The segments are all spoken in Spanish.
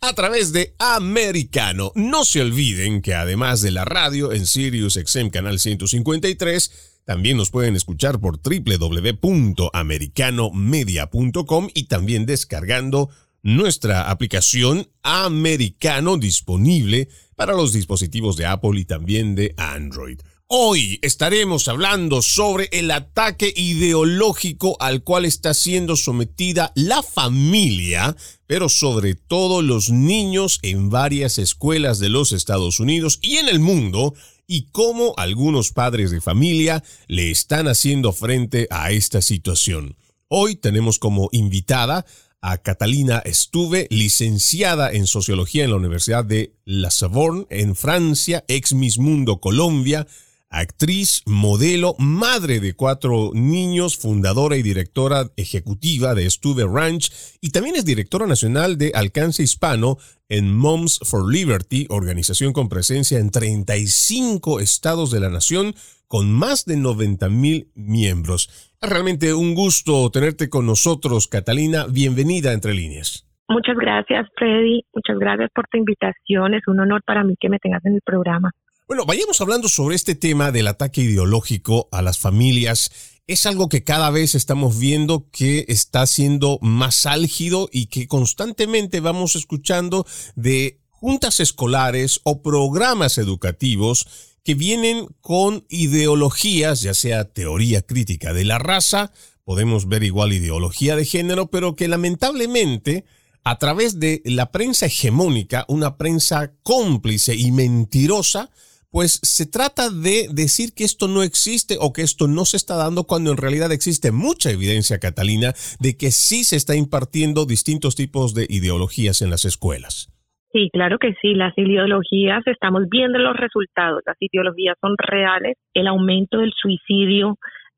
a través de Americano. No se olviden que además de la radio en Sirius XM Canal 153, también nos pueden escuchar por www.americanomedia.com y también descargando nuestra aplicación Americano disponible para los dispositivos de Apple y también de Android. Hoy estaremos hablando sobre el ataque ideológico al cual está siendo sometida la familia, pero sobre todo los niños en varias escuelas de los Estados Unidos y en el mundo, y cómo algunos padres de familia le están haciendo frente a esta situación. Hoy tenemos como invitada a Catalina Estuve, licenciada en Sociología en la Universidad de La Sorbonne en Francia, ex Miss Mundo Colombia, actriz, modelo, madre de cuatro niños, fundadora y directora ejecutiva de Stuve Ranch y también es directora nacional de Alcance Hispano en Moms for Liberty, organización con presencia en 35 estados de la nación con más de 90 mil miembros. Es realmente un gusto tenerte con nosotros, Catalina. Bienvenida a Entre Líneas. Muchas gracias, Freddy. Muchas gracias por tu invitación. Es un honor para mí que me tengas en el programa. Bueno, vayamos hablando sobre este tema del ataque ideológico a las familias. Es algo que cada vez estamos viendo que está siendo más álgido y que constantemente vamos escuchando de juntas escolares o programas educativos que vienen con ideologías, ya sea teoría crítica de la raza, podemos ver igual ideología de género, pero que lamentablemente a través de la prensa hegemónica, una prensa cómplice y mentirosa, pues se trata de decir que esto no existe o que esto no se está dando cuando en realidad existe mucha evidencia, Catalina, de que sí se está impartiendo distintos tipos de ideologías en las escuelas. Sí, claro que sí, las ideologías, estamos viendo los resultados, las ideologías son reales, el aumento del suicidio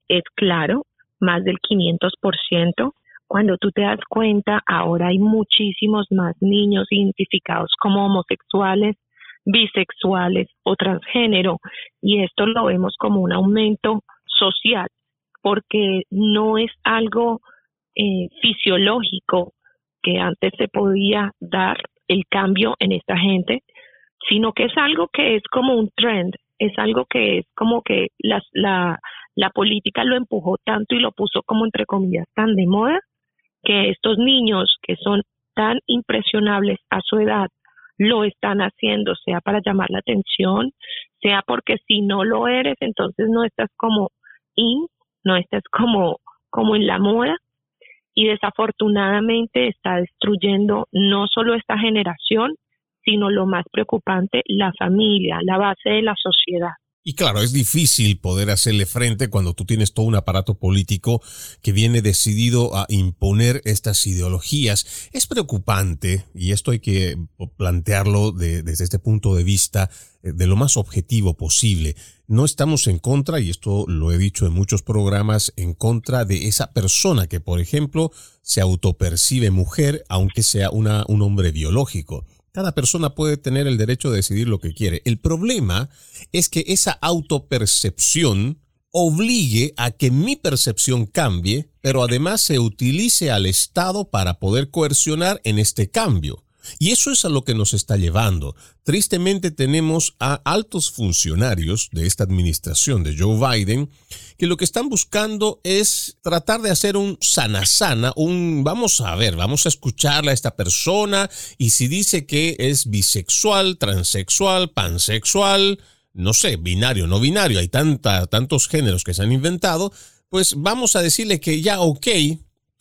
es claro, más del 500%. Cuando tú te das cuenta, ahora hay muchísimos más niños identificados como homosexuales, bisexuales o transgénero y esto lo vemos como un aumento social porque no es algo eh, fisiológico que antes se podía dar el cambio en esta gente, sino que es algo que es como un trend, es algo que es como que la, la política lo empujó tanto y lo puso como entre comillas tan de moda que estos niños que son tan impresionables a su edad lo están haciendo, sea para llamar la atención, sea porque si no lo eres, entonces no estás como in, no estás como, como en la moda y desafortunadamente está destruyendo no solo esta generación, sino lo más preocupante, la familia, la base de la sociedad. Y claro, es difícil poder hacerle frente cuando tú tienes todo un aparato político que viene decidido a imponer estas ideologías. Es preocupante, y esto hay que plantearlo desde este punto de vista eh, de lo más objetivo posible. No estamos en contra, y esto lo he dicho en muchos programas, en contra de esa persona que, por ejemplo, se autopercibe mujer, aunque sea una, un hombre biológico. Cada persona puede tener el derecho de decidir lo que quiere. El problema es que esa autopercepción obligue a que mi percepción cambie, pero además se utilice al Estado para poder coercionar en este cambio. Y eso es a lo que nos está llevando. Tristemente tenemos a altos funcionarios de esta administración de Joe Biden que lo que están buscando es tratar de hacer un sana sana, un vamos a ver, vamos a escucharle a esta persona y si dice que es bisexual, transexual, pansexual, no sé, binario, no binario, hay tantos géneros que se han inventado, pues vamos a decirle que ya ok,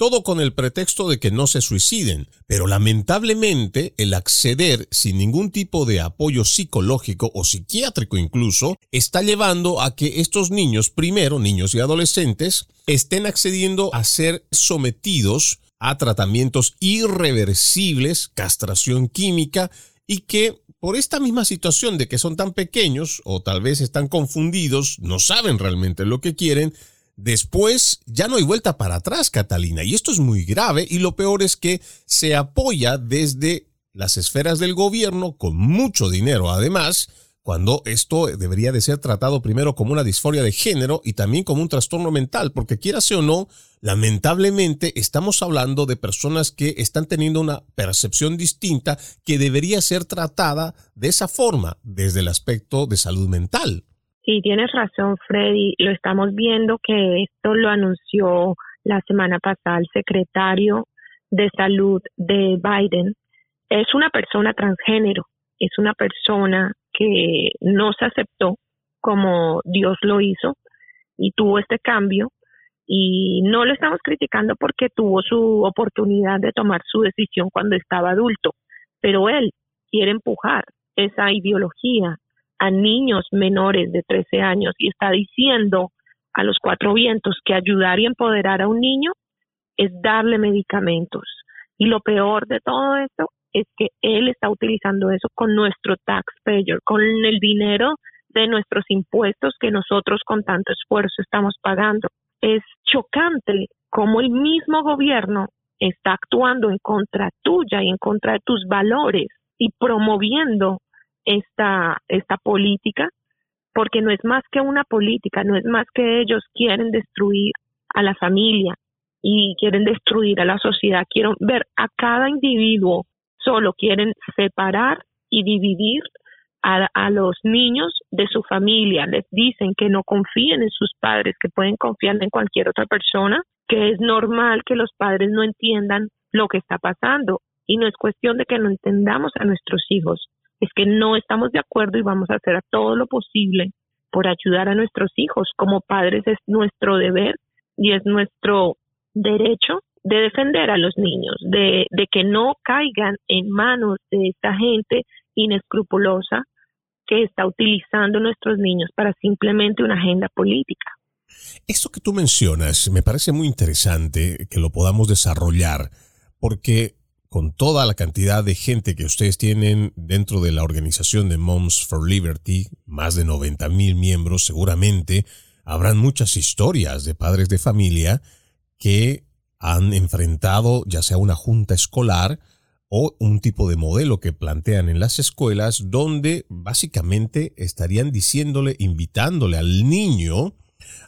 todo con el pretexto de que no se suiciden. Pero lamentablemente el acceder sin ningún tipo de apoyo psicológico o psiquiátrico incluso está llevando a que estos niños, primero niños y adolescentes, estén accediendo a ser sometidos a tratamientos irreversibles, castración química y que por esta misma situación de que son tan pequeños o tal vez están confundidos, no saben realmente lo que quieren, después ya no hay vuelta para atrás, Catalina. Y esto es muy grave y lo peor es que se apoya desde las esferas del gobierno con mucho dinero además cuando esto debería de ser tratado primero como una disforia de género y también como un trastorno mental, porque quieras o no, lamentablemente estamos hablando de personas que están teniendo una percepción distinta que debería ser tratada de esa forma, desde el aspecto de salud mental. Sí, tienes razón, Freddy. Lo estamos viendo que esto lo anunció la semana pasada el secretario de salud de Biden. Es una persona transgénero, es una persona que no se aceptó como Dios lo hizo y tuvo este cambio y no lo estamos criticando porque tuvo su oportunidad de tomar su decisión cuando estaba adulto, pero él quiere empujar esa ideología a niños menores de 13 años y está diciendo a los cuatro vientos que ayudar y empoderar a un niño es darle medicamentos. Y lo peor de todo esto es que él está utilizando eso con nuestro taxpayer, con el dinero de nuestros impuestos que nosotros con tanto esfuerzo estamos pagando. Es chocante cómo el mismo gobierno está actuando en contra tuya y en contra de tus valores y promoviendo esta, esta política, porque no es más que una política, no es más que ellos quieren destruir a la familia y quieren destruir a la sociedad, quieren ver a cada individuo solo quieren separar y dividir a, a, los niños de su familia. Les dicen que no confíen en sus padres, que pueden confiar en cualquier otra persona, que es normal que los padres no entiendan lo que está pasando. Y no es cuestión de que no entendamos a nuestros hijos, es que no estamos de acuerdo y vamos a hacer todo lo posible por ayudar a nuestros hijos. Como padres es nuestro deber y es nuestro derecho de defender a los niños, de, de que no caigan en manos de esta gente inescrupulosa que está utilizando nuestros niños para simplemente una agenda política. Esto que tú mencionas me parece muy interesante que lo podamos desarrollar, porque con toda la cantidad de gente que ustedes tienen dentro de la organización de Moms for Liberty, más de 90 mil miembros, seguramente habrán muchas historias de padres de familia que han enfrentado ya sea una junta escolar o un tipo de modelo que plantean en las escuelas donde básicamente estarían diciéndole, invitándole al niño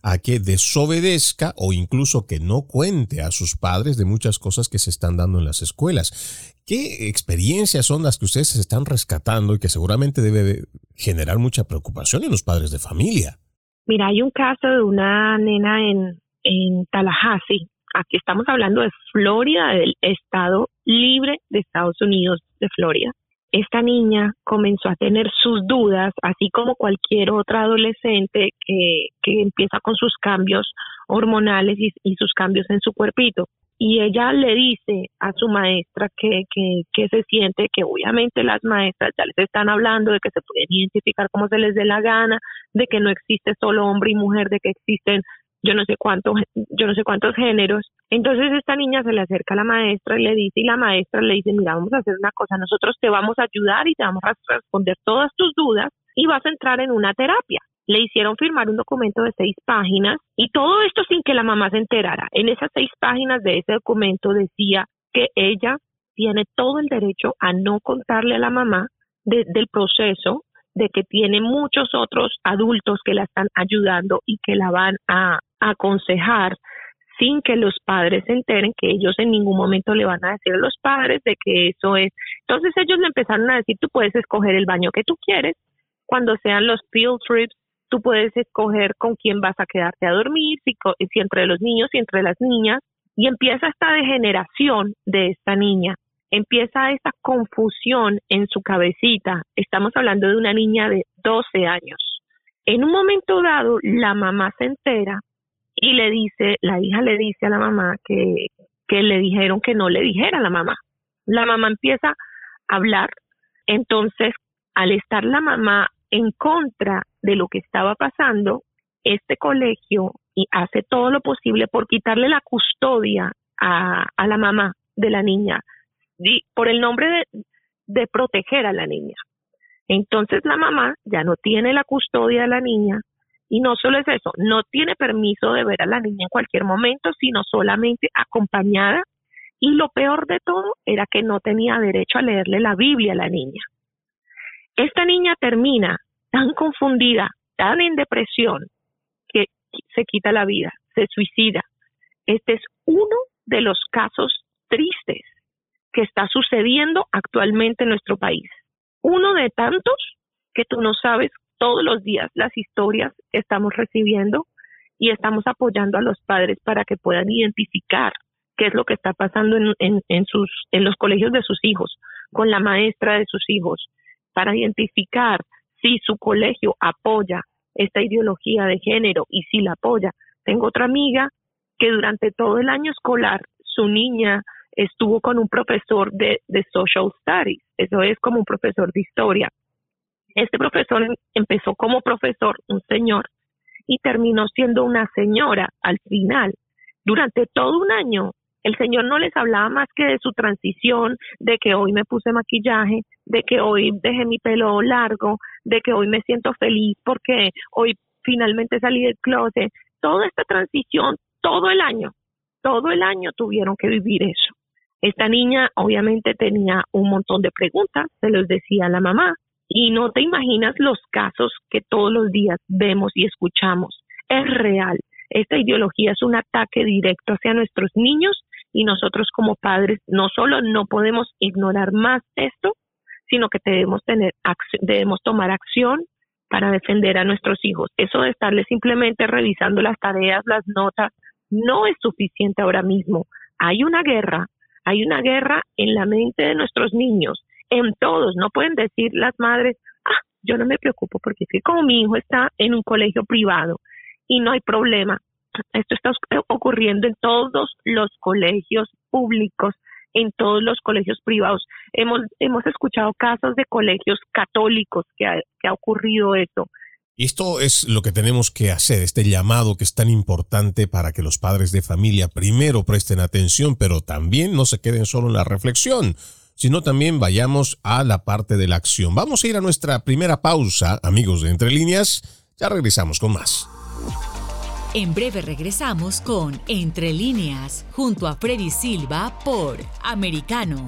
a que desobedezca o incluso que no cuente a sus padres de muchas cosas que se están dando en las escuelas. ¿Qué experiencias son las que ustedes están rescatando y que seguramente debe generar mucha preocupación en los padres de familia? Mira, hay un caso de una nena en, en Tallahassee Aquí estamos hablando de Florida, del estado libre de Estados Unidos de Florida. Esta niña comenzó a tener sus dudas, así como cualquier otra adolescente que, que empieza con sus cambios hormonales y, y, sus cambios en su cuerpito. Y ella le dice a su maestra que, que, que se siente que obviamente las maestras ya les están hablando de que se pueden identificar como se les dé la gana, de que no existe solo hombre y mujer, de que existen yo no sé cuántos, yo no sé cuántos géneros. Entonces esta niña se le acerca a la maestra y le dice, y la maestra le dice, mira, vamos a hacer una cosa, nosotros te vamos a ayudar y te vamos a responder todas tus dudas y vas a entrar en una terapia. Le hicieron firmar un documento de seis páginas y todo esto sin que la mamá se enterara. En esas seis páginas de ese documento decía que ella tiene todo el derecho a no contarle a la mamá del proceso, de que tiene muchos otros adultos que la están ayudando y que la van a aconsejar sin que los padres se enteren que ellos en ningún momento le van a decir a los padres de que eso es. Entonces ellos le empezaron a decir, tú puedes escoger el baño que tú quieres, cuando sean los field trips, tú puedes escoger con quién vas a quedarte a dormir, si, si entre los niños y entre las niñas, y empieza esta degeneración de esta niña, empieza esta confusión en su cabecita. Estamos hablando de una niña de 12 años. En un momento dado, la mamá se entera y le dice, la hija le dice a la mamá que, que le dijeron que no le dijera a la mamá. La mamá empieza a hablar, entonces al estar la mamá en contra de lo que estaba pasando, este colegio y hace todo lo posible por quitarle la custodia a, a la mamá de la niña, por el nombre de, de proteger a la niña. Entonces la mamá ya no tiene la custodia de la niña y no solo es eso, no tiene permiso de ver a la niña en cualquier momento, sino solamente acompañada. Y lo peor de todo era que no tenía derecho a leerle la Biblia a la niña. Esta niña termina tan confundida, tan en depresión, que se quita la vida, se suicida. Este es uno de los casos tristes que está sucediendo actualmente en nuestro país. Uno de tantos que tú no sabes todos los días las historias estamos recibiendo y estamos apoyando a los padres para que puedan identificar qué es lo que está pasando en los colegios de sus hijos, con la maestra de sus hijos, para identificar si su colegio apoya esta ideología de género y si la apoya. Tengo otra amiga que durante todo el año escolar su niña estuvo con un profesor de, de social studies, eso es como un profesor de historia. Este profesor em, empezó como profesor, un señor, y terminó siendo una señora al final. Durante todo un año, el señor no les hablaba más que de su transición, de que hoy me puse maquillaje, de que hoy dejé mi pelo largo, de que hoy me siento feliz porque hoy finalmente salí del closet. Toda esta transición, todo el año, todo el año tuvieron que vivir eso. Esta niña obviamente tenía un montón de preguntas, se los decía a la mamá, y no te imaginas los casos que todos los días vemos y escuchamos. Es real. Esta ideología es un ataque directo hacia nuestros niños y nosotros como padres no solo no podemos ignorar más esto, sino que debemos tener debemos tomar acción para defender a nuestros hijos. Eso de estarles simplemente revisando las tareas, las notas, no es suficiente ahora mismo. Hay una guerra hay una guerra en la mente de nuestros niños, en todos. No pueden decir las madres, ah, yo no me preocupo porque es como mi hijo está en un colegio privado y no hay problema. Esto está ocurriendo en todos los colegios públicos, en todos los colegios privados. Hemos, hemos escuchado casos de colegios católicos que ha, que ha ocurrido eso. Esto es lo que tenemos que hacer, este llamado que es tan importante para que los padres de familia primero presten atención, pero también no se queden solo en la reflexión, sino también vayamos a la parte de la acción. Vamos a ir a nuestra primera pausa, amigos de Entre Líneas. Ya regresamos con más. En breve regresamos con Entre Líneas, junto a Freddy Silva por Americano.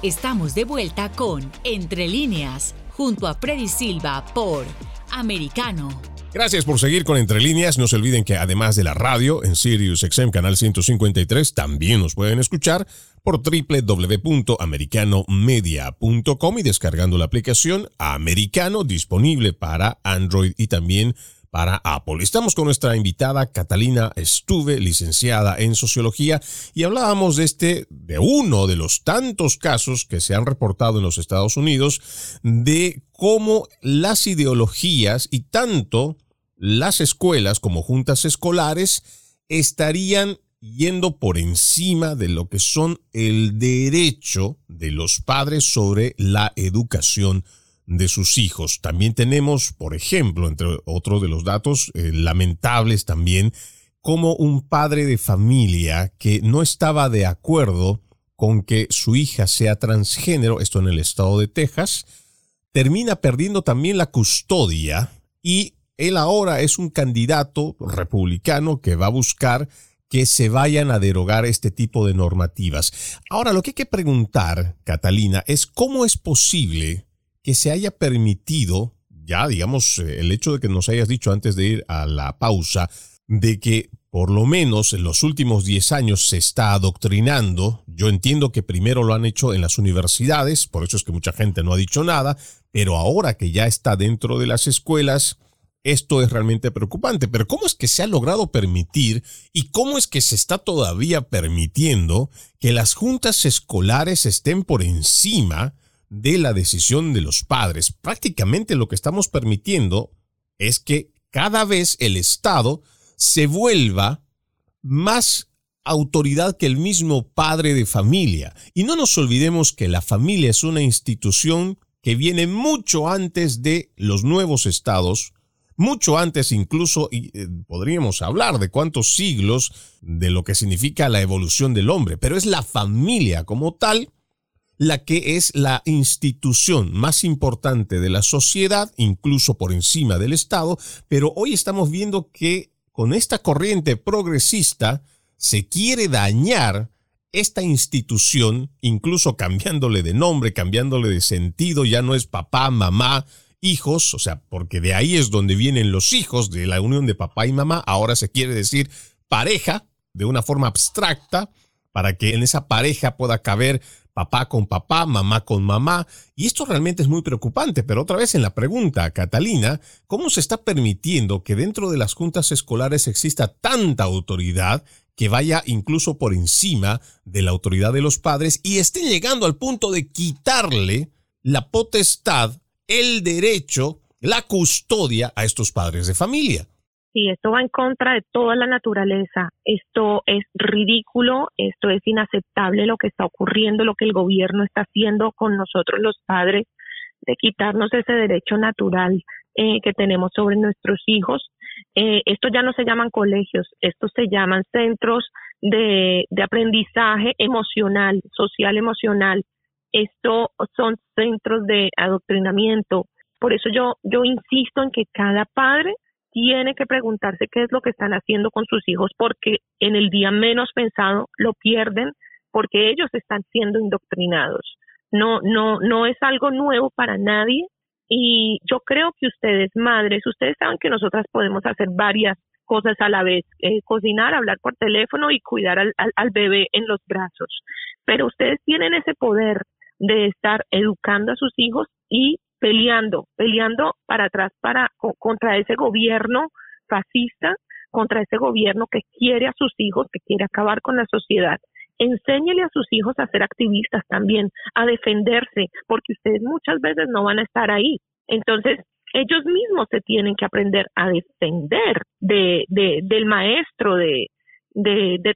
Estamos de vuelta con Entre líneas, junto a Freddy Silva por Americano. Gracias por seguir con Entre Líneas. No se olviden que además de la radio en Sirius XM Canal 153, también nos pueden escuchar por www.americanomedia.com y descargando la aplicación Americano disponible para Android y también Apple. Estamos con nuestra invitada Catalina Estuve, licenciada en sociología, y hablábamos de este, de uno de los tantos casos que se han reportado en los Estados Unidos de cómo las ideologías y tanto las escuelas como juntas escolares estarían yendo por encima de lo que son el derecho de los padres sobre la educación de sus hijos. También tenemos, por ejemplo, entre otros de los datos eh, lamentables también, como un padre de familia que no estaba de acuerdo con que su hija sea transgénero, esto en el estado de Texas, termina perdiendo también la custodia y él ahora es un candidato republicano que va a buscar que se vayan a derogar este tipo de normativas. Ahora, lo que hay que preguntar, Catalina, es cómo es posible que se haya permitido, ya digamos, eh, el hecho de que nos hayas dicho antes de ir a la pausa, de que por lo menos en los últimos 10 años se está adoctrinando. Yo entiendo que primero lo han hecho en las universidades, por eso es que mucha gente no ha dicho nada, pero ahora que ya está dentro de las escuelas, esto es realmente preocupante. Pero ¿cómo es que se ha logrado permitir y cómo es que se está todavía permitiendo que las juntas escolares estén por encima de la decisión de los padres. Prácticamente lo que estamos permitiendo es que cada vez el Estado se vuelva más autoridad que el mismo padre de familia. Y no nos olvidemos que la familia es una institución que viene mucho antes de los nuevos estados, mucho antes incluso, y eh, podríamos hablar de cuántos siglos de lo que significa la evolución del hombre, pero es la familia como tal la que es la institución más importante de la sociedad, incluso por encima del Estado, pero hoy estamos viendo que con esta corriente progresista se quiere dañar esta institución, incluso cambiándole de nombre, cambiándole de sentido, ya no es papá, mamá, hijos, o sea, porque de ahí es donde vienen los hijos de la unión de papá y mamá, ahora se quiere decir pareja de una forma abstracta, para que en esa pareja pueda caber papá con papá, mamá con mamá. Y esto realmente es muy preocupante, pero otra vez en la pregunta, Catalina, ¿cómo se está permitiendo que dentro de las juntas escolares exista tanta autoridad que vaya incluso por encima de la autoridad de los padres y esté llegando al punto de quitarle la potestad, el derecho, la custodia a estos padres de familia? Sí, esto va en contra de toda la naturaleza. Esto es ridículo, esto es inaceptable lo que está ocurriendo, lo que el gobierno está haciendo con nosotros los padres, de quitarnos ese derecho natural eh, que tenemos sobre nuestros hijos. Eh, esto ya no se llaman colegios, estos se llaman centros de, de aprendizaje emocional, social emocional. Esto son centros de adoctrinamiento. Por eso yo, yo insisto en que cada padre tiene que preguntarse qué es lo que están haciendo con sus hijos porque en el día menos pensado lo pierden porque ellos están siendo indoctrinados. No, no, no es algo nuevo para nadie y yo creo que ustedes, madres, ustedes saben que nosotras podemos hacer varias cosas a la vez, eh, cocinar, hablar por teléfono y cuidar al, al bebé en los brazos. Pero ustedes tienen ese poder de estar educando a sus hijos y peleando, peleando para atrás para contra ese gobierno fascista, contra ese gobierno que quiere a sus hijos, que quiere acabar con la sociedad. Enséñele a sus hijos a ser activistas también, a defenderse, porque ustedes muchas veces no van a estar ahí. Entonces, ellos mismos se tienen que aprender a defender de, de del maestro, de,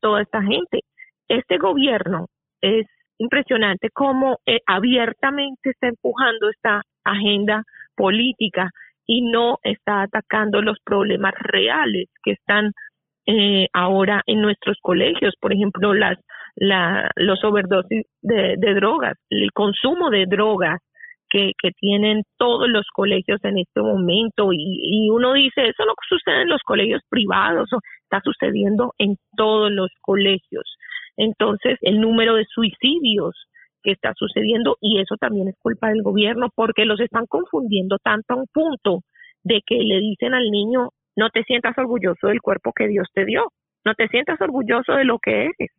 toda esta gente. Este gobierno es impresionante cómo eh, abiertamente está empujando esta agenda política y no está atacando los problemas reales que están eh, ahora en nuestros colegios, por ejemplo, las la, los overdosis de, drogas, el consumo de drogas que, que tienen todos los colegios en este momento y, y uno dice, eso no sucede en los colegios privados, o está sucediendo en todos los colegios. Entonces, el número de suicidios que está sucediendo y eso también es culpa del gobierno porque los están confundiendo tanto a un punto de que le dicen al niño, no te sientas orgulloso del cuerpo que Dios te dio, no te sientas orgulloso de lo que eres.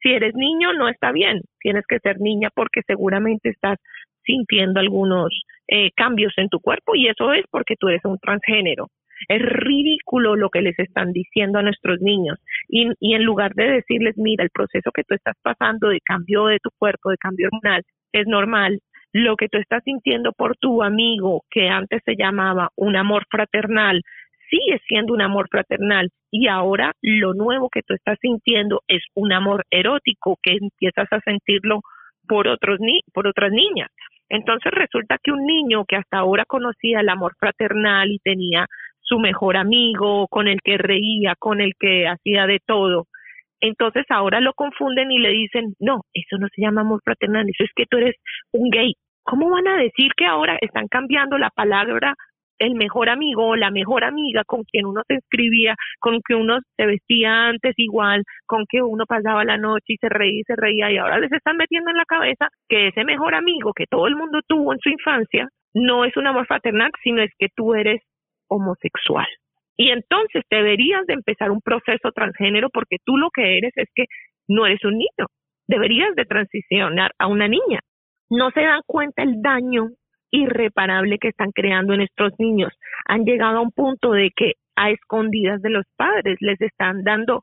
Si eres niño, no está bien, tienes que ser niña porque seguramente estás sintiendo algunos eh, cambios en tu cuerpo y eso es porque tú eres un transgénero. Es ridículo lo que les están diciendo a nuestros niños y, y en lugar de decirles, mira, el proceso que tú estás pasando de cambio de tu cuerpo, de cambio hormonal, es normal, lo que tú estás sintiendo por tu amigo, que antes se llamaba un amor fraternal, sigue siendo un amor fraternal y ahora lo nuevo que tú estás sintiendo es un amor erótico que empiezas a sentirlo por otros ni por otras niñas. Entonces resulta que un niño que hasta ahora conocía el amor fraternal y tenía su mejor amigo, con el que reía, con el que hacía de todo, entonces ahora lo confunden y le dicen, no, eso no se llama amor fraternal, eso es que tú eres un gay. ¿Cómo van a decir que ahora están cambiando la palabra el mejor amigo o la mejor amiga con quien uno se escribía, con que uno se vestía antes igual, con que uno pasaba la noche y se reía y se reía y ahora les están metiendo en la cabeza que ese mejor amigo que todo el mundo tuvo en su infancia no es un amor fraternal, sino es que tú eres homosexual. Y entonces deberías de empezar un proceso transgénero porque tú lo que eres es que no eres un niño. Deberías de transicionar a una niña. No se dan cuenta el daño irreparable que están creando en estos niños. Han llegado a un punto de que a escondidas de los padres les están dando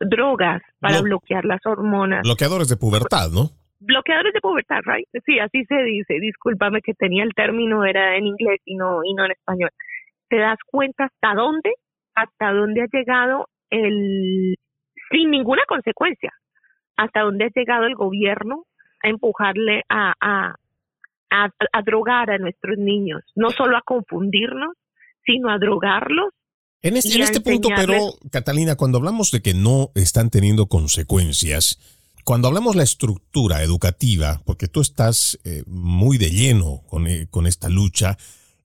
drogas para bloquear las hormonas. Bloqueadores de pubertad, ¿no? Bloqueadores de pubertad, right? Sí, así se dice. Discúlpame que tenía el término era en inglés y no y no en español. ¿Te das cuenta hasta dónde hasta dónde ha llegado el sin ninguna consecuencia? Hasta dónde ha llegado el gobierno a empujarle a, a, a, drogar a nuestros niños, no solo a confundirnos, sino a drogarlos en este, en este punto, pero, Catalina, cuando hablamos de que no están teniendo consecuencias, cuando hablamos la estructura educativa, porque tú estás eh, muy de lleno con, eh, con esta lucha,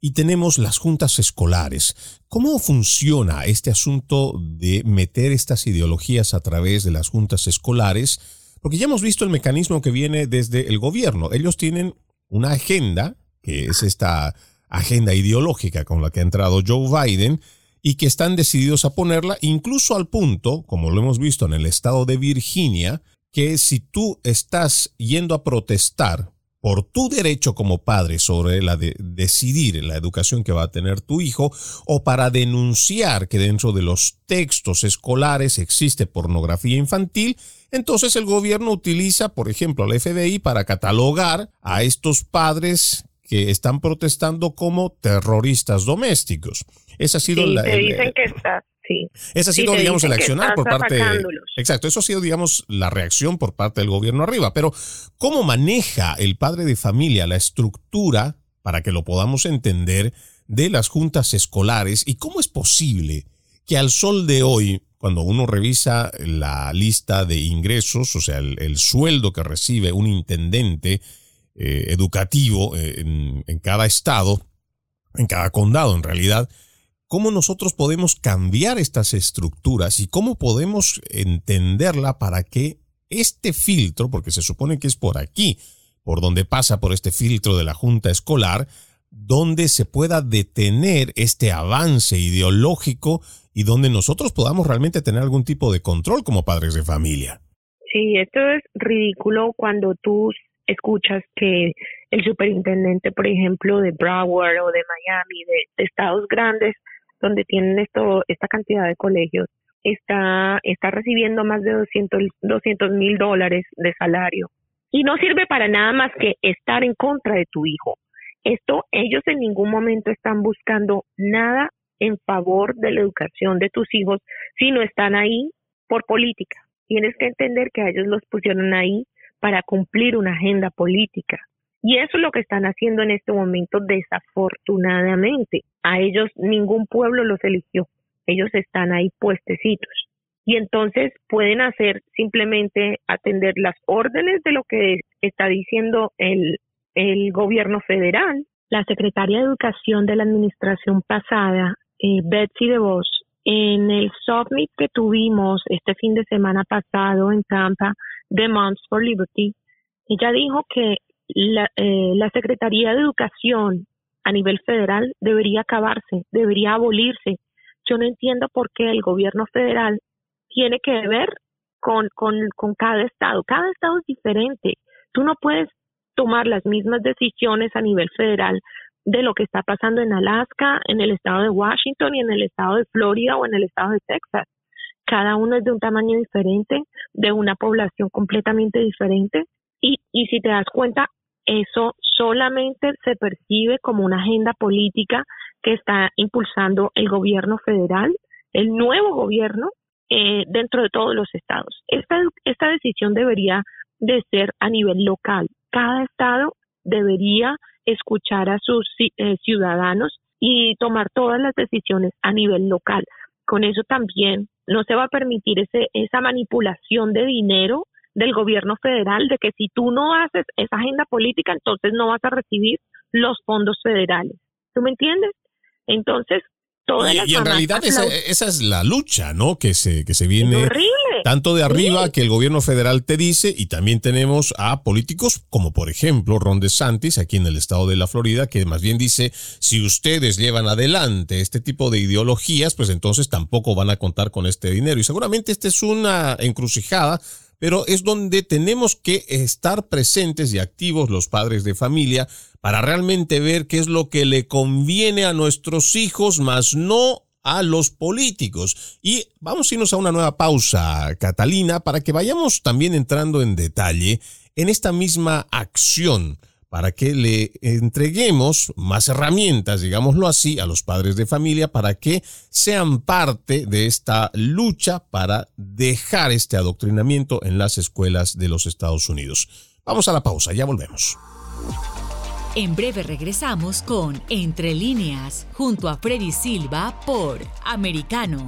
y tenemos las juntas escolares. ¿Cómo funciona este asunto de meter estas ideologías a través de las juntas escolares? Porque ya hemos visto el mecanismo que viene desde el gobierno. Ellos tienen una agenda, que es esta agenda ideológica con la que ha entrado Joe Biden, y que están decididos a ponerla incluso al punto, como lo hemos visto en el estado de Virginia, que si tú estás yendo a protestar por tu derecho como padre sobre la de decidir la educación que va a tener tu hijo o para denunciar que dentro de los textos escolares existe pornografía infantil, entonces el gobierno utiliza, por ejemplo, al FBI para catalogar a estos padres que están protestando como terroristas domésticos. Esa ha sido la. Te dicen que está, sí. Esa ha sido, digamos, el accionar por parte. Exacto, eso ha sido, digamos, la reacción por parte del gobierno arriba. Pero, ¿cómo maneja el padre de familia la estructura, para que lo podamos entender, de las juntas escolares y cómo es posible que al sol de hoy cuando uno revisa la lista de ingresos, o sea, el, sueldo que recibe un intendente eh, educativo eh, en, cada estado, en cada condado en realidad, cómo nosotros podemos cambiar estas estructuras y cómo podemos entenderla para que este filtro, porque se supone que es por aquí, por donde pasa por este filtro de la Junta Escolar, donde se pueda detener este avance ideológico y donde nosotros podamos realmente tener algún tipo de control como padres de familia. Sí, esto es ridículo cuando tú escuchas que el superintendente, por ejemplo, de Broward o de Miami, de, estados grandes, donde tienen esto, esta cantidad de colegios, está, está recibiendo más de 200 mil dólares de salario. Y no sirve para nada más que estar en contra de tu hijo. Esto, ellos en ningún momento están buscando nada en favor de la educación de tus hijos si no están ahí por política. Tienes que entender que ellos los pusieron ahí para cumplir una agenda política. Y eso es lo que están haciendo en este momento desafortunadamente. A ellos ningún pueblo los eligió. Ellos están ahí puestecitos. Y entonces pueden hacer simplemente atender las órdenes de lo que está diciendo el, el gobierno federal. La secretaria de Educación de la administración pasada eh, Betsy DeVos, en el summit que tuvimos este fin de semana pasado en Tampa de Moms for Liberty, ella dijo que la, eh, la Secretaría de Educación a nivel federal debería acabarse, debería abolirse. Yo no entiendo por qué el gobierno federal tiene que ver con, con, con cada estado. Cada estado es diferente. Tú no puedes tomar las mismas decisiones a nivel federal de lo que está pasando en Alaska, en el estado de Washington y en el estado de Florida o en el estado de Texas. Cada uno es de un tamaño diferente, de una población completamente diferente y, y si te das cuenta, eso solamente se percibe como una agenda política que está impulsando el gobierno federal, el nuevo gobierno, eh, dentro de todos los estados. Esta, esta decisión debería de ser a nivel local. Cada estado debería escuchar a sus eh, ciudadanos y tomar todas las decisiones a nivel local. Con eso también no se va a permitir ese, esa manipulación de dinero del gobierno federal de que si tú no haces esa agenda política, entonces no vas a recibir los fondos federales. ¿Tú me entiendes? Entonces, y, en realidad esa, es la lucha, ¿no? Que se, que se viene tanto de arriba que el gobierno federal te dice y también tenemos a políticos como por ejemplo Ron DeSantis aquí en el estado de la Florida que más bien dice si ustedes llevan adelante este tipo de ideologías pues entonces tampoco van a contar con este dinero y seguramente esta es una encrucijada pero es donde tenemos que estar presentes y activos los padres de familia para realmente ver qué es lo que le conviene a nuestros hijos, más no a los políticos. Y vamos a irnos a una nueva pausa, Catalina, para que vayamos también entrando en detalle en esta misma acción para que le entreguemos más herramientas, digámoslo así, a los padres de familia para que sean parte de esta lucha para dejar este adoctrinamiento en las escuelas de los Estados Unidos. Vamos a la pausa, ya volvemos. En breve regresamos con Entre líneas, junto a Freddy Silva por Americano.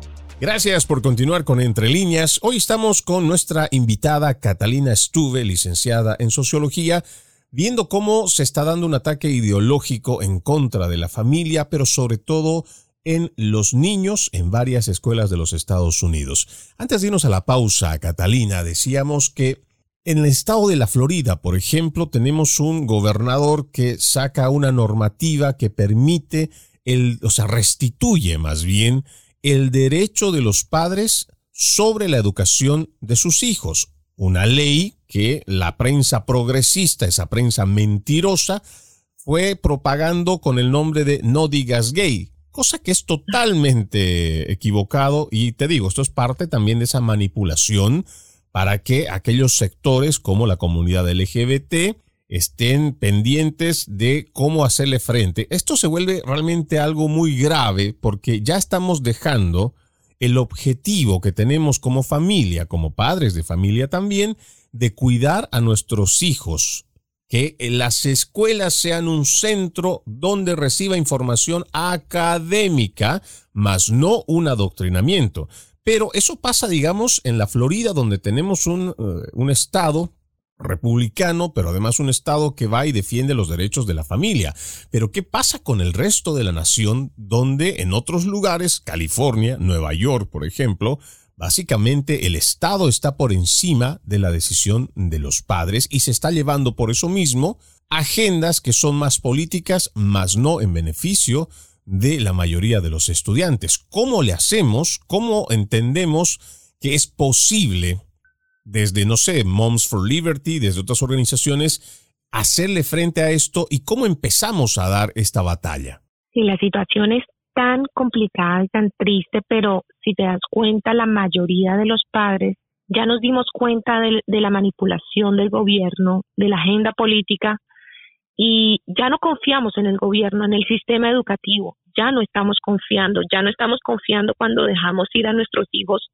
Gracias por continuar con Entre Líneas. Hoy estamos con nuestra invitada Catalina Stuve, licenciada en Sociología, viendo cómo se está dando un ataque ideológico en contra de la familia, pero sobre todo en los niños en varias escuelas de los Estados Unidos. Antes de irnos a la pausa, Catalina, decíamos que en el estado de la Florida, por ejemplo, tenemos un gobernador que saca una normativa que permite el, o sea, restituye más bien el derecho de los padres sobre la educación de sus hijos. Una ley que la prensa progresista, esa prensa mentirosa, fue propagando con el nombre de No digas gay, cosa que es totalmente equivocado y te digo, esto es parte también de esa manipulación para que aquellos sectores como la comunidad LGBT estén pendientes de cómo hacerle frente. Esto se vuelve realmente algo muy grave porque ya estamos dejando el objetivo que tenemos como familia, como padres de familia también, de cuidar a nuestros hijos, que las escuelas sean un centro donde reciba información académica, más no un adoctrinamiento. Pero eso pasa, digamos, en la Florida, donde tenemos un, eh, un estado republicano, pero además un Estado que va y defiende los derechos de la familia. Pero ¿qué pasa con el resto de la nación donde en otros lugares, California, Nueva York, por ejemplo, básicamente el Estado está por encima de la decisión de los padres y se está llevando por eso mismo agendas que son más políticas, más no en beneficio de la mayoría de los estudiantes. ¿Cómo le hacemos? ¿Cómo entendemos que es posible desde, no sé, Moms for Liberty, desde otras organizaciones, hacerle frente a esto y cómo empezamos a dar esta batalla? Sí, la situación es tan complicada y tan triste, pero si te das cuenta, la mayoría de los padres ya nos dimos cuenta de, de la manipulación del gobierno, de la agenda política, y ya no confiamos en el gobierno, en el sistema educativo, ya no estamos confiando, ya no estamos confiando cuando dejamos ir a nuestros hijos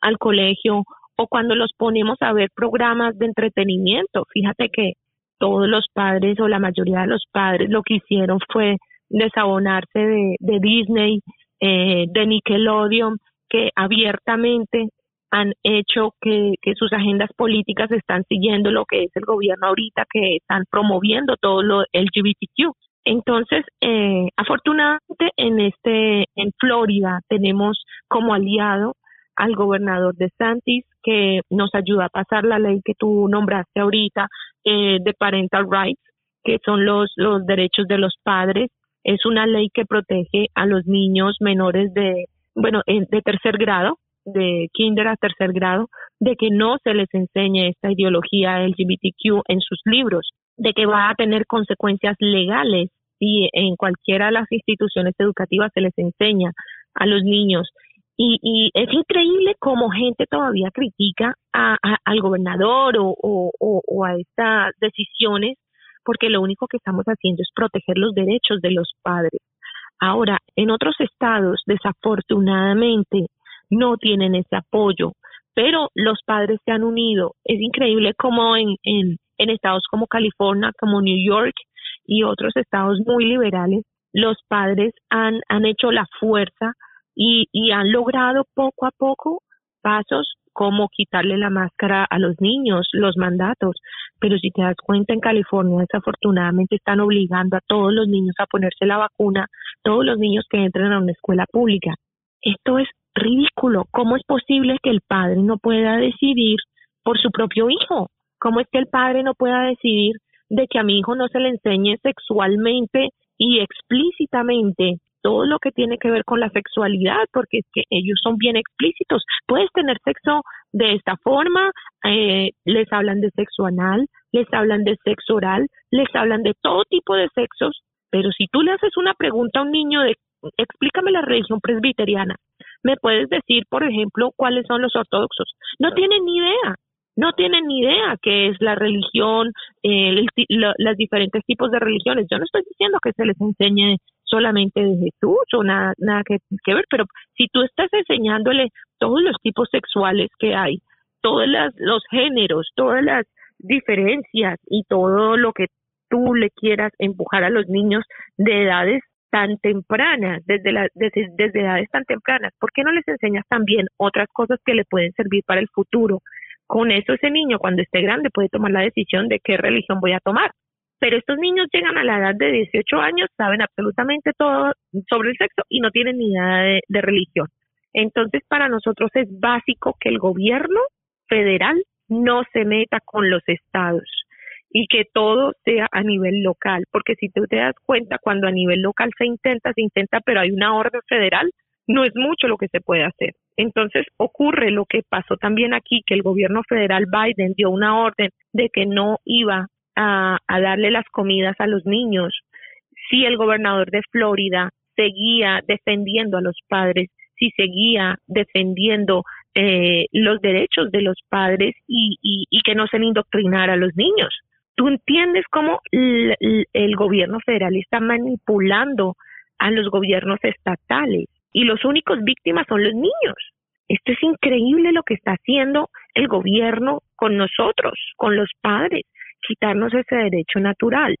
al colegio o cuando los ponemos a ver programas de entretenimiento. Fíjate que todos los padres o la mayoría de los padres lo que hicieron fue desabonarse de, de Disney, eh, de Nickelodeon, que abiertamente han hecho que, sus agendas políticas están siguiendo lo que es el gobierno ahorita, que están promoviendo todo lo LGBTQ. Entonces, eh, afortunadamente en este, en Florida tenemos como aliado al gobernador de Santis, que nos ayuda a pasar la ley que tú nombraste ahorita eh, de parental rights, que son los, los derechos de los padres. Es una ley que protege a los niños menores de, bueno, de tercer grado, de kinder a tercer grado, de que no se les enseñe esta ideología LGBTQ en sus libros, de que va a tener consecuencias legales si en cualquiera de las instituciones educativas se les enseña a los niños y, es increíble cómo gente todavía critica al gobernador o, a estas decisiones, porque lo único que estamos haciendo es proteger los derechos de los padres. Ahora, en otros estados, desafortunadamente, no tienen ese apoyo, pero los padres se han unido. Es increíble cómo en, en, estados como California, como New York y otros estados muy liberales, los padres han hecho la fuerza y, y han logrado poco a poco pasos como quitarle la máscara a los niños, los mandatos. Pero si te das cuenta, en California desafortunadamente están obligando a todos los niños a ponerse la vacuna, todos los niños que entran a una escuela pública. Esto es ridículo. ¿Cómo es posible que el padre no pueda decidir por su propio hijo? ¿Cómo es que el padre no pueda decidir de que a mi hijo no se le enseñe sexualmente y explícitamente todo lo que tiene que ver con la sexualidad, porque es que ellos son bien explícitos. Puedes tener sexo de esta forma, eh, les hablan de sexo anal, les hablan de sexo oral, les hablan de todo tipo de sexos, pero si tú le haces una pregunta a un niño de explícame la religión presbiteriana, me puedes decir, por ejemplo, cuáles son los ortodoxos. No tienen ni idea, no tienen ni idea qué es la religión, eh, los diferentes tipos de religiones. Yo no estoy diciendo que se les enseñe solamente de Jesús o nada, nada que, ver, pero si tú estás enseñándole todos los tipos sexuales que hay, todos los géneros, todas las diferencias y todo lo que tú le quieras empujar a los niños de edades tan tempranas, desde, la, desde, desde, edades tan tempranas, ¿por qué no les enseñas también otras cosas que le pueden servir para el futuro? Con eso ese niño cuando esté grande puede tomar la decisión de qué religión voy a tomar pero estos niños llegan a la edad de 18 años, saben absolutamente todo sobre el sexo y no tienen ni idea de, religión. Entonces, para nosotros es básico que el gobierno federal no se meta con los estados y que todo sea a nivel local, porque si tú te das cuenta, cuando a nivel local se intenta, se intenta, pero hay una orden federal, no es mucho lo que se puede hacer. Entonces ocurre lo que pasó también aquí, que el gobierno federal Biden dio una orden de que no iba a, darle las comidas a los niños. Si el gobernador de Florida seguía defendiendo a los padres, si seguía defendiendo eh, los derechos de los padres y, que no se indoctrinara a los niños. ¿Tú entiendes cómo el gobierno federal está manipulando a los gobiernos estatales? y los únicos víctimas son los niños. Esto es increíble lo que está haciendo el gobierno con nosotros, con los padres, quitarnos ese derecho natural.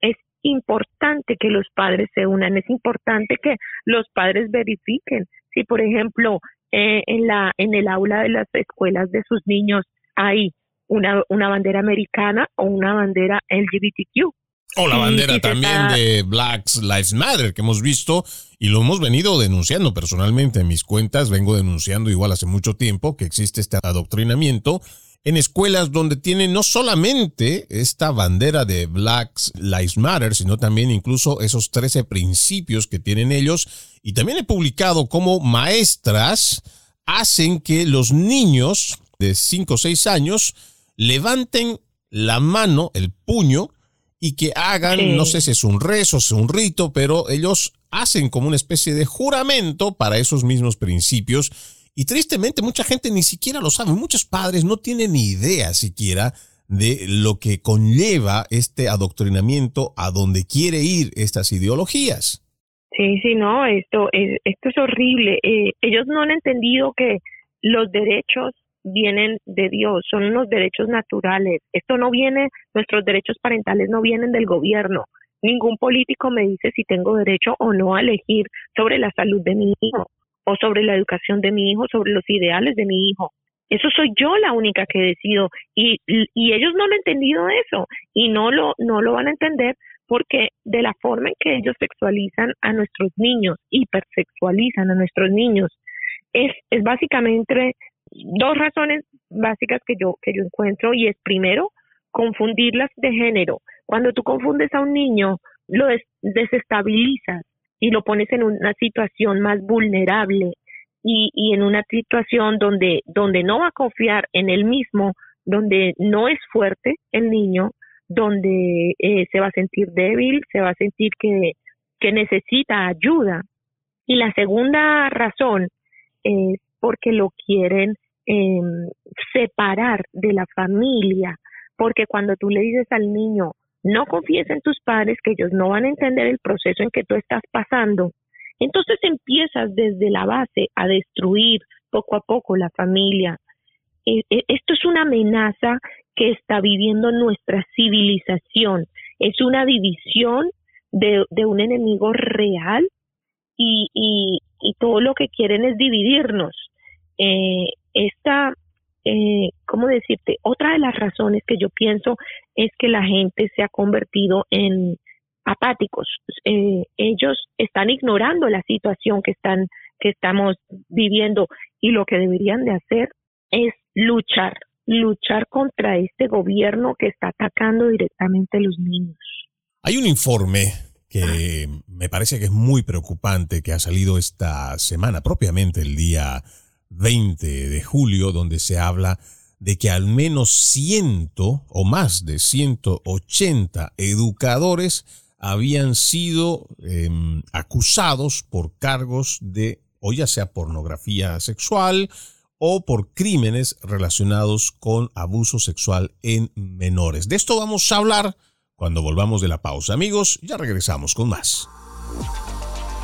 Es importante que los padres se unan, es importante que los padres verifiquen si, por ejemplo, eh, en, la, en el aula de las escuelas de sus niños hay una, una bandera americana o una bandera LGBTQ. O la bandera también de Black Lives Matter que hemos visto y lo hemos venido denunciando personalmente en mis cuentas, vengo denunciando igual hace mucho tiempo que existe este adoctrinamiento en escuelas donde tienen no solamente esta bandera de Black Lives Matter, sino también incluso esos 13 principios que tienen ellos. Y también he publicado cómo maestras hacen que los niños de 5 o 6 años levanten la mano, el puño, y que hagan, no sé si es un rezo, si es un rito, pero ellos hacen como una especie de juramento para esos mismos principios. Y tristemente mucha gente ni siquiera lo sabe, muchos padres no tienen ni idea siquiera de lo que conlleva este adoctrinamiento a donde quiere ir estas ideologías. Sí, sí, no, esto es, esto es horrible. Eh, ellos no han entendido que los derechos vienen de Dios, son unos derechos naturales. Esto no viene, nuestros derechos parentales no vienen del gobierno. Ningún político me dice si tengo derecho o no a elegir sobre la salud de mi hijo o sobre la educación de mi hijo, sobre los ideales de mi hijo. Eso soy yo la única que decido y, y ellos no lo han entendido eso y no lo, no lo van a entender porque de la forma en que ellos sexualizan a nuestros niños, hipersexualizan a nuestros niños, es, es básicamente dos razones básicas que yo, que yo encuentro y es primero, confundirlas de género. Cuando tú confundes a un niño, lo desestabilizas y lo pones en una situación más vulnerable y, y en una situación donde, donde no va a confiar en él mismo, donde no es fuerte el niño, donde eh, se va a sentir débil, se va a sentir que, que necesita ayuda. Y la segunda razón es porque lo quieren eh, separar de la familia, porque cuando tú le dices al niño, no confíes en tus padres, que ellos no van a entender el proceso en que tú estás pasando, entonces empiezas desde la base a destruir poco a poco la familia. E, e, esto es una amenaza que está viviendo nuestra civilización. Es una división de, un enemigo real y, todo lo que quieren es dividirnos eh, esta, eh, ¿cómo decirte? Otra de las razones que yo pienso es que la gente se ha convertido en apáticos. Eh, ellos están ignorando la situación que están que estamos viviendo y lo que deberían de hacer es luchar, luchar contra este gobierno que está atacando directamente a los niños. Hay un informe que me parece que es muy preocupante que ha salido esta semana, propiamente el día 20 de julio, donde se habla de que al menos 100 o más de 180 educadores habían sido em, acusados por cargos de, o ya sea pornografía sexual o por crímenes relacionados con abuso sexual en menores. De esto vamos a hablar cuando volvamos de la pausa. Amigos, ya regresamos con más.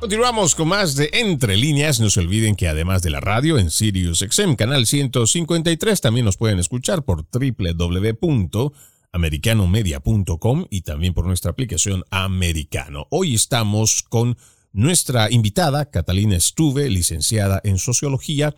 Continuamos con más de Entre Líneas. No se olviden que además de la radio en Sirius XM, canal 153, también nos pueden escuchar por www.americanomedia.com y también por nuestra aplicación Americano. Hoy estamos con nuestra invitada, Catalina Estuve, licenciada en Sociología,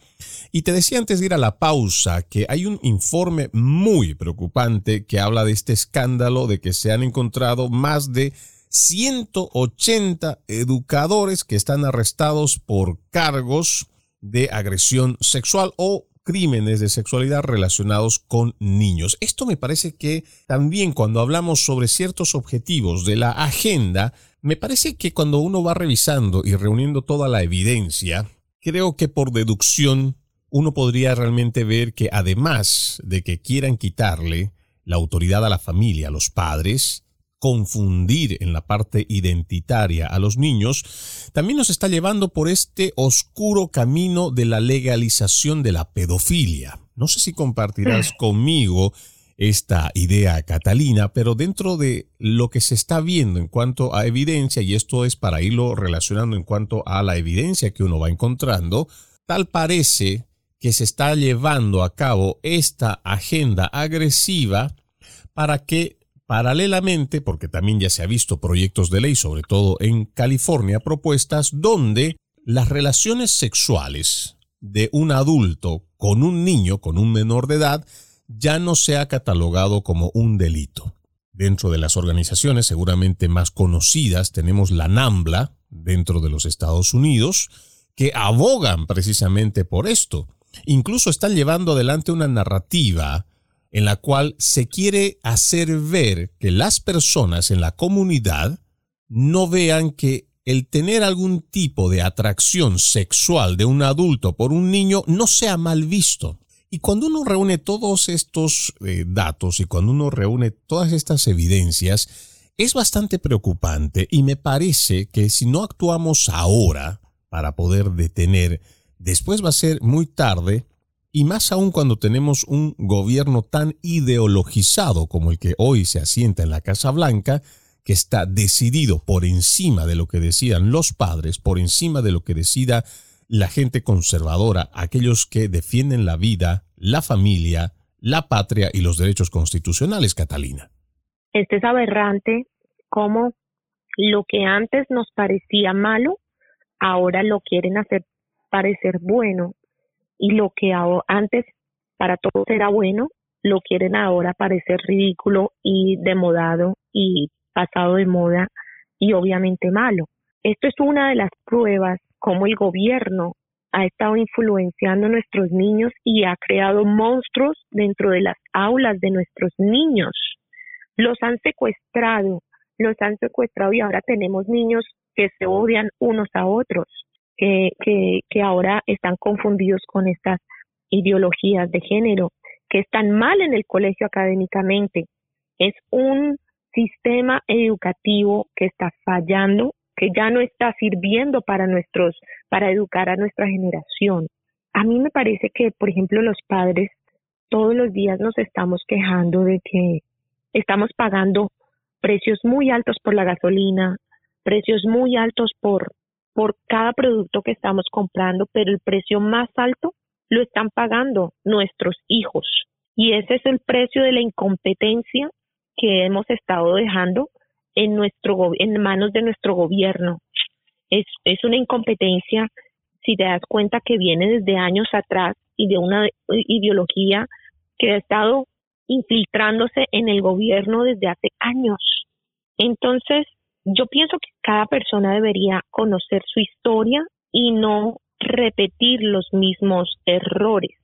y te decía antes de ir a la pausa que hay un informe muy preocupante que habla de este escándalo de que se han encontrado más de 180 educadores que están arrestados por cargos de agresión sexual o crímenes de sexualidad relacionados con niños. Esto me parece que también cuando hablamos sobre ciertos objetivos de la agenda, me parece que cuando uno va revisando y reuniendo toda la evidencia, creo que por deducción uno podría realmente ver que además de que quieran quitarle la autoridad a la familia, a los padres, confundir en la parte identitaria a los niños, también nos está llevando por este oscuro camino de la legalización de la pedofilia. No sé si compartirás conmigo esta idea, Catalina, pero dentro de lo que se está viendo en cuanto a evidencia, y esto es para irlo relacionando en cuanto a la evidencia que uno va encontrando, tal parece que se está llevando a cabo esta agenda agresiva para que Paralelamente, porque también ya se ha visto proyectos de ley, sobre todo en California, propuestas donde las relaciones sexuales de un adulto con un niño, con un menor de edad, ya no se ha catalogado como un delito. Dentro de las organizaciones seguramente más conocidas tenemos la NAMBLA dentro de los Estados Unidos, que abogan precisamente por esto. Incluso están llevando adelante una narrativa en la cual se quiere hacer ver que las personas en la comunidad no vean que el tener algún tipo de atracción sexual de un adulto por un niño no sea mal visto. Y cuando uno reúne todos estos eh, datos y cuando uno reúne todas estas evidencias, es bastante preocupante y me parece que si no actuamos ahora para poder detener, después va a ser muy tarde y más aún cuando tenemos un gobierno tan ideologizado como el que hoy se asienta en la Casa Blanca, que está decidido por encima de lo que decidan los padres, por encima de lo que decida la gente conservadora, aquellos que defienden la vida, la familia, la patria y los derechos constitucionales, Catalina. Este es aberrante cómo lo que antes nos parecía malo, ahora lo quieren hacer parecer bueno y lo que antes para todos era bueno, lo quieren ahora parecer ridículo y demodado y pasado de moda y obviamente malo. Esto es una de las pruebas como el gobierno ha estado influenciando a nuestros niños y ha creado monstruos dentro de las aulas de nuestros niños. Los han secuestrado, los han secuestrado y ahora tenemos niños que se odian unos a otros, que, que, que ahora están confundidos con estas ideologías de género, que están mal en el colegio académicamente. Es un sistema educativo que está fallando que ya no está sirviendo para nuestros, para educar a nuestra generación. A mí me parece que, por ejemplo, los padres todos los días nos estamos quejando de que estamos pagando precios muy altos por la gasolina, precios muy altos por, por cada producto que estamos comprando, pero el precio más alto lo están pagando nuestros hijos. Y ese es el precio de la incompetencia que hemos estado dejando en, nuestro, en manos de nuestro gobierno. Es, es una incompetencia, si te das cuenta, que viene desde años atrás y de una ideología que ha estado infiltrándose en el gobierno desde hace años. Entonces, yo pienso que cada persona debería conocer su historia y no repetir los mismos errores.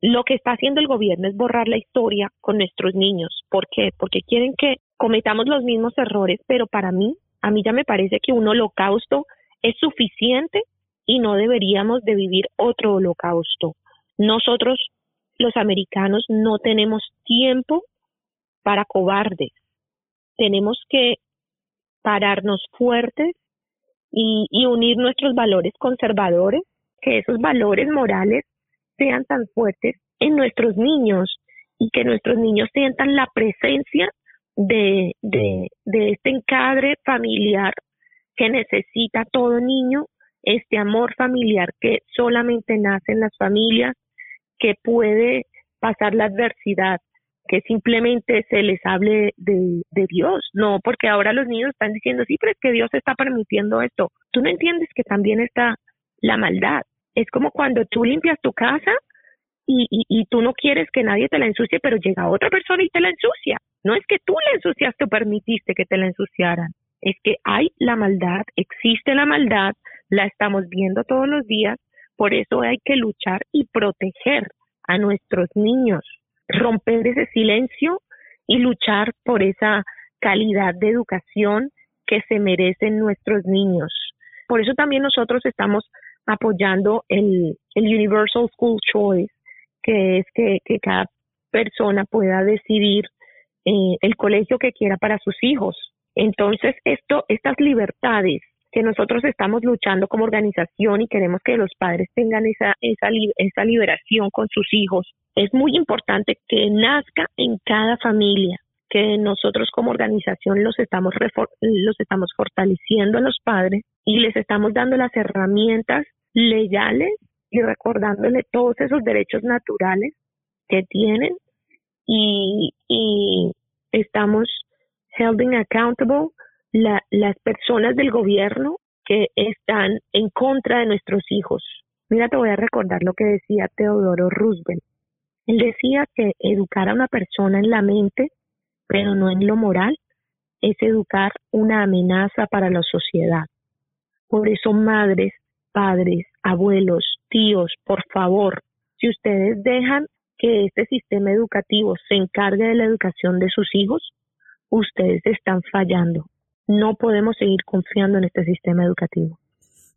Lo que está haciendo el gobierno es borrar la historia con nuestros niños. ¿Por qué? Porque quieren que cometamos los mismos errores, pero para mí, a mí ya me parece que un holocausto es suficiente y no deberíamos de vivir otro holocausto. Nosotros, los americanos, no tenemos tiempo para cobardes. Tenemos que pararnos fuertes y, y unir nuestros valores conservadores, que esos valores morales sean tan fuertes en nuestros niños y que nuestros niños sientan la presencia de, de, de este encadre familiar que necesita todo niño, este amor familiar que solamente nace en las familias, que puede pasar la adversidad, que simplemente se les hable de, Dios, no, porque ahora los niños están diciendo, sí, pero es que Dios está permitiendo esto. Tú no entiendes que también está la maldad. Es como cuando tú limpias tu casa y, y, y tú no quieres que nadie te la ensucie, pero llega otra persona y te la ensucia. No es que tú la ensuciaste o permitiste que te la ensuciaran, es que hay la maldad, existe la maldad, la estamos viendo todos los días, por eso hay que luchar y proteger a nuestros niños, romper ese silencio y luchar por esa calidad de educación que se merecen nuestros niños. Por eso también nosotros estamos apoyando el, Universal School Choice, que es que, que cada persona pueda decidir eh, el colegio que quiera para sus hijos. Entonces, esto, estas libertades que nosotros estamos luchando como organización y queremos que los padres tengan esa, esa, esa liberación con sus hijos, es muy importante que nazca en cada familia, que nosotros como organización los estamos, los estamos fortaleciendo a los padres y les estamos dando las herramientas legales y recordándole todos esos derechos naturales que tienen y, estamos holding accountable la, las personas del gobierno que están en contra de nuestros hijos. Mira, te voy a recordar lo que decía Teodoro Roosevelt. Él decía que educar a una persona en la mente, pero no en lo moral, es educar una amenaza para la sociedad. Por eso, madres, padres, abuelos, tíos, por favor, si ustedes dejan que este sistema educativo se encargue de la educación de sus hijos, ustedes están fallando. No podemos seguir confiando en este sistema educativo.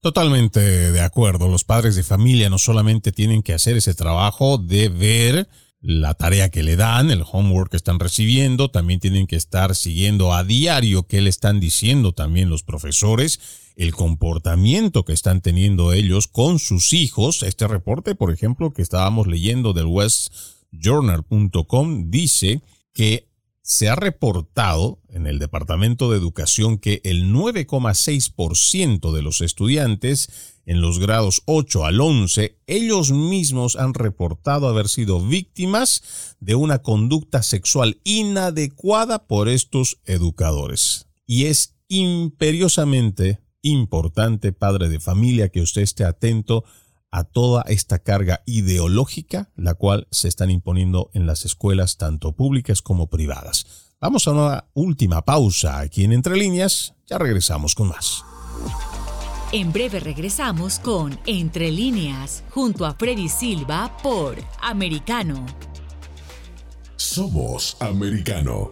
Totalmente de acuerdo. Los padres de familia no solamente tienen que hacer ese trabajo de ver la tarea que le dan, el homework que están recibiendo, también tienen que estar siguiendo a diario qué le están diciendo también los profesores el comportamiento que están teniendo ellos con sus hijos. Este reporte, por ejemplo, que estábamos leyendo del westjournal.com dice que se ha reportado en el Departamento de Educación que el 9,6% de los estudiantes en los grados 8 al 11, ellos mismos han reportado haber sido víctimas de una conducta sexual inadecuada por estos educadores. Y es imperiosamente importante, padre de familia, que usted esté atento a toda esta carga ideológica, la cual se están imponiendo en las escuelas tanto públicas como privadas. Vamos a una última pausa aquí en Entre Líneas, ya regresamos con más. En breve regresamos con Entre Líneas, junto a Freddy Silva por Americano. Somos Americano.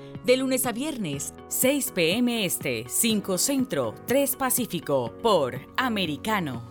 de lunes a viernes, 6 p.m. Este, 5 Centro, 3 Pacífico, por Americano.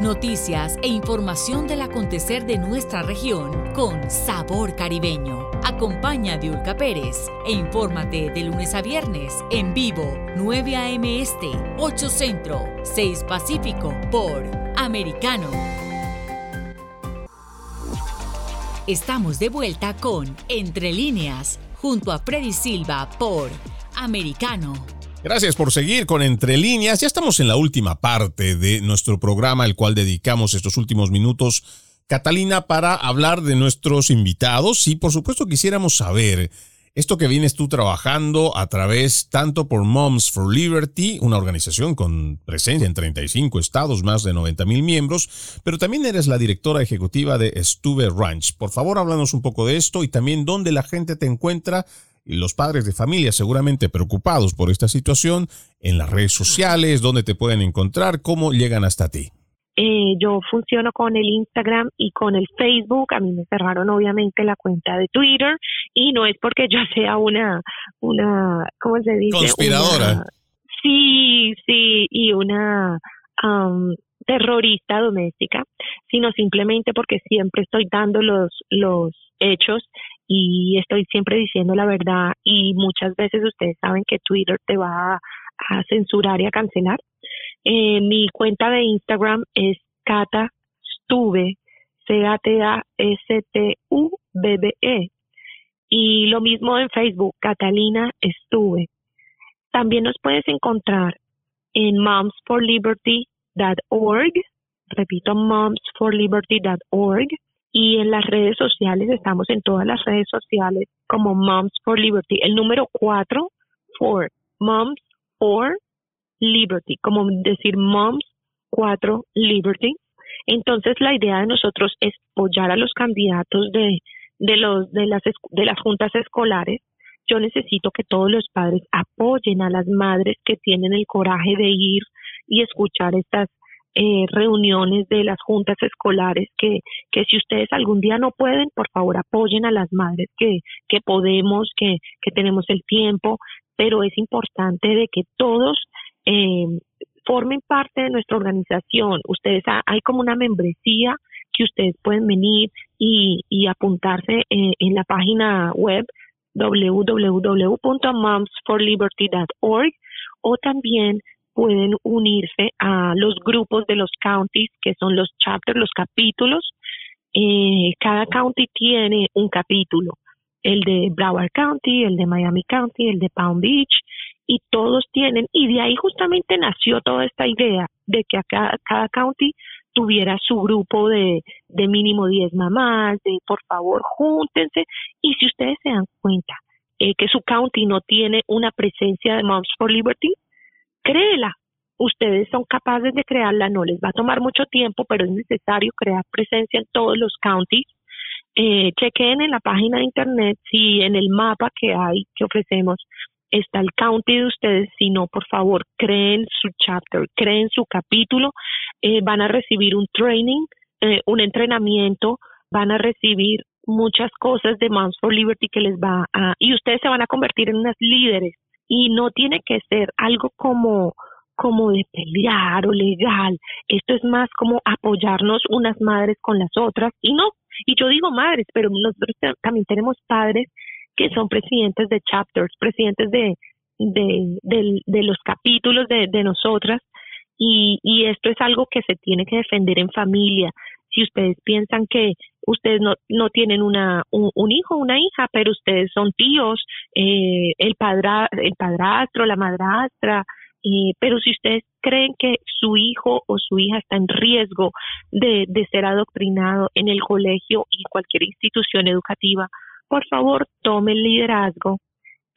Noticias e información del acontecer de nuestra región con sabor caribeño. Acompaña a Diulca Pérez e infórmate de lunes a viernes en vivo 9 a.m. Este, 8 Centro, 6 Pacífico por Americano. Estamos de vuelta con Entre líneas junto a Freddy Silva por Americano. Gracias por seguir con Entre líneas. Ya estamos en la última parte de nuestro programa, al cual dedicamos estos últimos minutos, Catalina, para hablar de nuestros invitados. Y por supuesto quisiéramos saber esto que vienes tú trabajando a través tanto por Moms for Liberty, una organización con presencia en 35 estados, más de 90 mil miembros, pero también eres la directora ejecutiva de Stuve Ranch. Por favor, háblanos un poco de esto y también dónde la gente te encuentra los padres de familia seguramente preocupados por esta situación en las redes sociales, dónde te pueden encontrar, cómo llegan hasta ti. Eh, yo funciono con el Instagram y con el Facebook. A mí me cerraron obviamente la cuenta de Twitter y no es porque yo sea una, una, ¿cómo se dice? Conspiradora. sí, sí, y una terrorista doméstica, sino simplemente porque siempre estoy dando los, los hechos y estoy siempre diciendo la verdad y muchas veces ustedes saben que Twitter te va a, censurar y a cancelar. Eh, mi cuenta de Instagram es Cata C-A-T-A-S-T-U-B-B-E. Y lo mismo en Facebook, Catalina Estuve. También nos puedes encontrar en momsforliberty.org, repito, momsforliberty.org, y en las redes sociales, estamos en todas las redes sociales como Moms for Liberty. El número cuatro, for, Moms for Liberty, como decir Moms 4 Liberty. Entonces la idea de nosotros es apoyar a los candidatos de, de, los, de, las, de las juntas escolares. Yo necesito que todos los padres apoyen a las madres que tienen el coraje de ir y escuchar estas eh, reuniones de las juntas escolares que, que si ustedes algún día no pueden, por favor apoyen a las madres que, que podemos, que, que tenemos el tiempo, pero es importante de que todos eh, formen parte de nuestra organización. Ustedes hay como una membresía que ustedes pueden venir y, y apuntarse en, en la página web www.momsforliberty.org o también pueden unirse a los grupos de los counties, que son los chapters, los capítulos. Eh, cada county tiene un capítulo, el de Broward County, el de Miami County, el de Palm Beach, y todos tienen, y de ahí justamente nació toda esta idea de que cada, cada county tuviera su grupo de, de mínimo 10 mamás, de por favor júntense, y si ustedes se dan cuenta eh, que su county no tiene una presencia de Moms for Liberty, créela. Ustedes son capaces de crearla, no les va a tomar mucho tiempo, pero es necesario crear presencia en todos los counties. Eh, chequen en la página de internet si en el mapa que hay, que ofrecemos, está el county de ustedes, si no, por favor, creen su chapter, creen su capítulo, eh, van a recibir un training, eh, un entrenamiento, van a recibir muchas cosas de Moms for Liberty que les va a, y ustedes se van a convertir en unas líderes y no tiene que ser algo como como de pelear o legal. Esto es más como apoyarnos unas madres con las otras y no, y yo digo madres, pero nosotros también tenemos padres que son presidentes de chapters, presidentes de, de, de, los capítulos de, de nosotras y, y esto es algo que se tiene que defender en familia. Si ustedes piensan que ustedes no, no tienen una, un, un hijo una hija, pero ustedes son tíos, eh, el, padra, el padrastro, la madrastra, eh, pero si ustedes creen que su hijo o su hija está en riesgo de, de ser adoctrinado en el colegio y cualquier institución educativa, por favor, tome el liderazgo,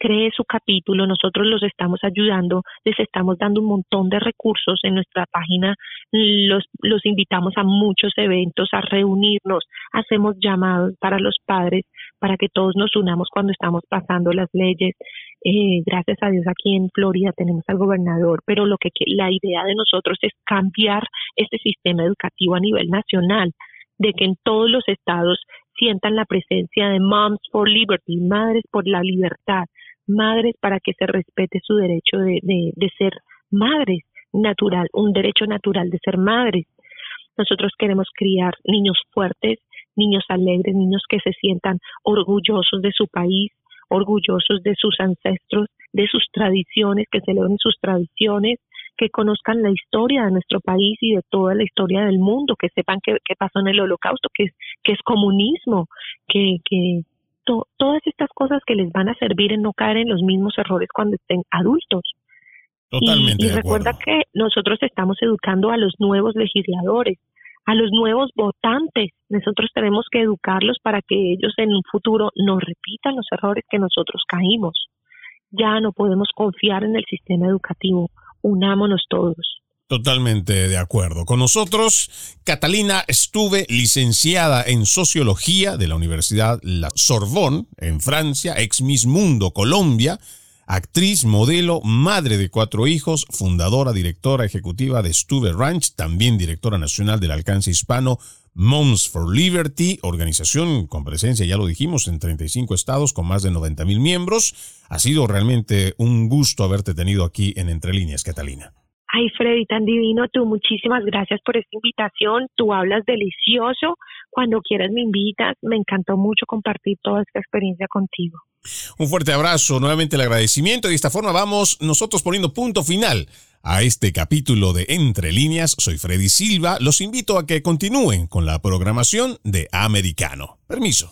cree su capítulo, nosotros los estamos ayudando, les estamos dando un montón de recursos en nuestra página, los, los invitamos a muchos eventos, a reunirnos, hacemos llamados para los padres, para que todos nos unamos cuando estamos pasando las leyes. Eh, gracias a Dios aquí en Florida tenemos al gobernador, pero lo que la idea de nosotros es cambiar este sistema educativo a nivel nacional, de que en todos los estados sientan la presencia de Moms for Liberty, Madres por la Libertad, madres para que se respete su derecho de, de, ser madres natural, un derecho natural de ser madres. Nosotros queremos criar niños fuertes, niños alegres, niños que se sientan orgullosos de su país, orgullosos de sus ancestros, de sus tradiciones, que celebren sus tradiciones, que conozcan la historia de nuestro país y de toda la historia del mundo, que sepan qué, pasó en el holocausto, que es, que es comunismo, que, que, todas estas cosas que les van a servir en no caer en los mismos errores cuando estén adultos. Totalmente. Y, recuerda que nosotros estamos educando a los nuevos legisladores, a los nuevos votantes. Nosotros tenemos que educarlos para que ellos en un futuro no repitan los errores que nosotros caímos. Ya no podemos confiar en el sistema educativo. Unámonos todos. Totalmente de acuerdo. Con nosotros, Catalina Estuve, licenciada en Sociología de la Universidad La Sorbonne, en Francia, ex Miss Mundo, Colombia, actriz, modelo, madre de cuatro hijos, fundadora, directora ejecutiva de Stuve Ranch, también directora nacional del alcance hispano Moms for Liberty, organización con presencia, ya lo dijimos, en 35 estados con más de 90 mil miembros. Ha sido realmente un gusto haberte tenido aquí en Entre Líneas, Catalina. Ay, Freddy, tan divino tú. Muchísimas gracias por esta invitación. Tú hablas delicioso. Cuando quieras me invitas. Me encantó mucho compartir toda esta experiencia contigo. Un fuerte abrazo, nuevamente el agradecimiento y de esta forma vamos nosotros poniendo punto final a este capítulo de Entre líneas. Soy Freddy Silva. Los invito a que continúen con la programación de Americano. Permiso.